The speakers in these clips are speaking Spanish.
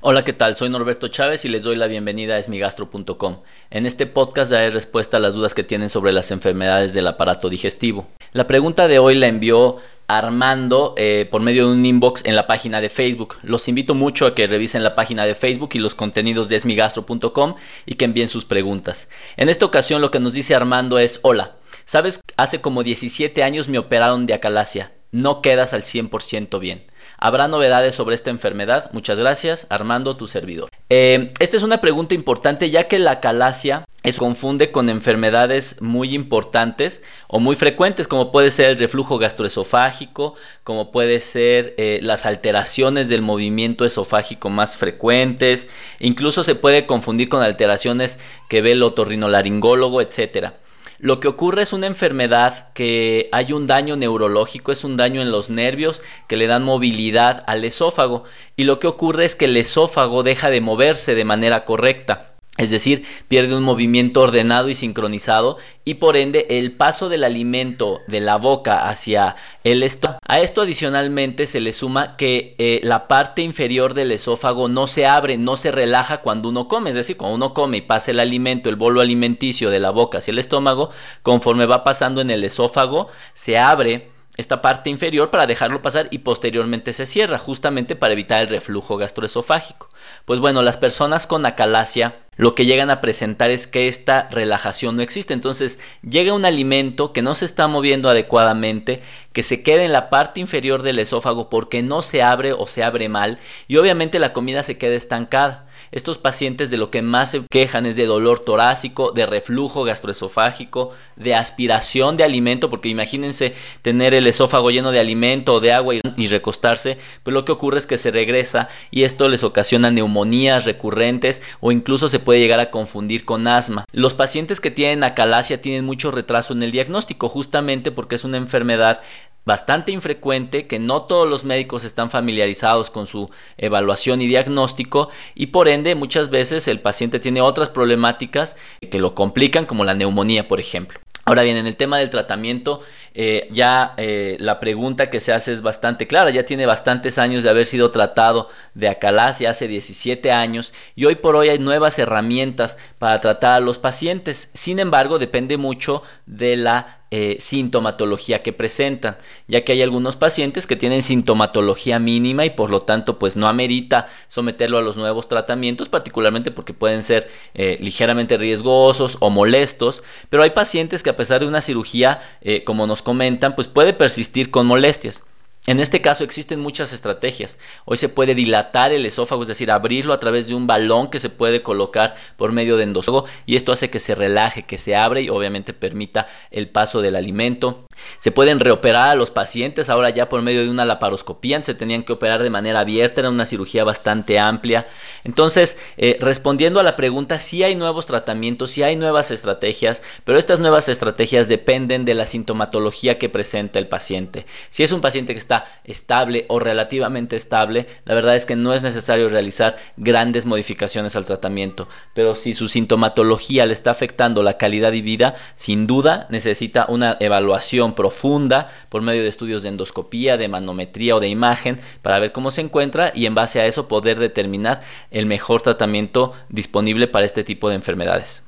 Hola, ¿qué tal? Soy Norberto Chávez y les doy la bienvenida a esmigastro.com. En este podcast daré respuesta a las dudas que tienen sobre las enfermedades del aparato digestivo. La pregunta de hoy la envió Armando eh, por medio de un inbox en la página de Facebook. Los invito mucho a que revisen la página de Facebook y los contenidos de esmigastro.com y que envíen sus preguntas. En esta ocasión lo que nos dice Armando es, hola, sabes, hace como 17 años me operaron de acalasia. No quedas al 100% bien. ¿Habrá novedades sobre esta enfermedad? Muchas gracias, Armando, tu servidor. Eh, esta es una pregunta importante ya que la calasia se confunde con enfermedades muy importantes o muy frecuentes como puede ser el reflujo gastroesofágico, como puede ser eh, las alteraciones del movimiento esofágico más frecuentes, incluso se puede confundir con alteraciones que ve el otorrinolaringólogo, etcétera. Lo que ocurre es una enfermedad que hay un daño neurológico, es un daño en los nervios que le dan movilidad al esófago y lo que ocurre es que el esófago deja de moverse de manera correcta. Es decir, pierde un movimiento ordenado y sincronizado y por ende el paso del alimento de la boca hacia el estómago. A esto adicionalmente se le suma que eh, la parte inferior del esófago no se abre, no se relaja cuando uno come. Es decir, cuando uno come y pasa el alimento, el bolo alimenticio de la boca hacia el estómago, conforme va pasando en el esófago, se abre esta parte inferior para dejarlo pasar y posteriormente se cierra, justamente para evitar el reflujo gastroesofágico. Pues bueno, las personas con acalasia lo que llegan a presentar es que esta relajación no existe. Entonces llega un alimento que no se está moviendo adecuadamente, que se queda en la parte inferior del esófago porque no se abre o se abre mal y obviamente la comida se queda estancada. Estos pacientes de lo que más se quejan es de dolor torácico, de reflujo gastroesofágico, de aspiración de alimento, porque imagínense tener el esófago lleno de alimento o de agua y, recostarse, pues lo que ocurre es que se regresa y esto les ocasiona neumonías recurrentes o incluso se puede llegar a confundir con asma. Los pacientes que tienen acalasia tienen mucho retraso en el diagnóstico, justamente porque es una enfermedad bastante infrecuente, que no todos los médicos están familiarizados con su evaluación y diagnóstico y por ende muchas veces el paciente tiene otras problemáticas que lo complican como la neumonía por ejemplo. Ahora bien, en el tema del tratamiento, eh, ya eh, la pregunta que se hace es bastante clara, ya tiene bastantes años de haber sido tratado de acalasia, hace 17 años, y hoy por hoy hay nuevas herramientas para tratar a los pacientes. Sin embargo, depende mucho de la eh, sintomatología que presentan, ya que hay algunos pacientes que tienen sintomatología mínima y por lo tanto pues no amerita someterlo a los nuevos tratamientos, particularmente porque pueden ser eh, ligeramente riesgosos o molestos, pero hay pacientes que a pesar de una cirugía, eh, como nos comentan, pues puede persistir con molestias. En este caso existen muchas estrategias. Hoy se puede dilatar el esófago, es decir, abrirlo a través de un balón que se puede colocar por medio de endosófago y esto hace que se relaje, que se abre y obviamente permita el paso del alimento. Se pueden reoperar a los pacientes ahora ya por medio de una laparoscopía, se tenían que operar de manera abierta, era una cirugía bastante amplia. Entonces, eh, respondiendo a la pregunta, sí hay nuevos tratamientos, sí hay nuevas estrategias, pero estas nuevas estrategias dependen de la sintomatología que presenta el paciente. Si es un paciente que está estable o relativamente estable, la verdad es que no es necesario realizar grandes modificaciones al tratamiento. Pero si su sintomatología le está afectando la calidad de vida, sin duda necesita una evaluación profunda por medio de estudios de endoscopía, de manometría o de imagen para ver cómo se encuentra y en base a eso poder determinar el mejor tratamiento disponible para este tipo de enfermedades.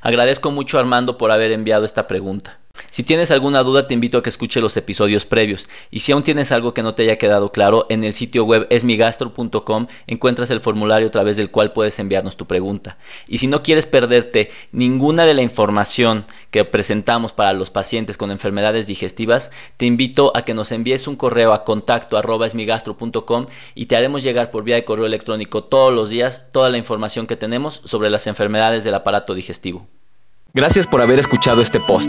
Agradezco mucho Armando por haber enviado esta pregunta. Si tienes alguna duda te invito a que escuche los episodios previos y si aún tienes algo que no te haya quedado claro, en el sitio web esmigastro.com encuentras el formulario a través del cual puedes enviarnos tu pregunta. Y si no quieres perderte ninguna de la información que presentamos para los pacientes con enfermedades digestivas, te invito a que nos envíes un correo a contacto esmigastro.com y te haremos llegar por vía de correo electrónico todos los días toda la información que tenemos sobre las enfermedades del aparato digestivo. Gracias por haber escuchado este post.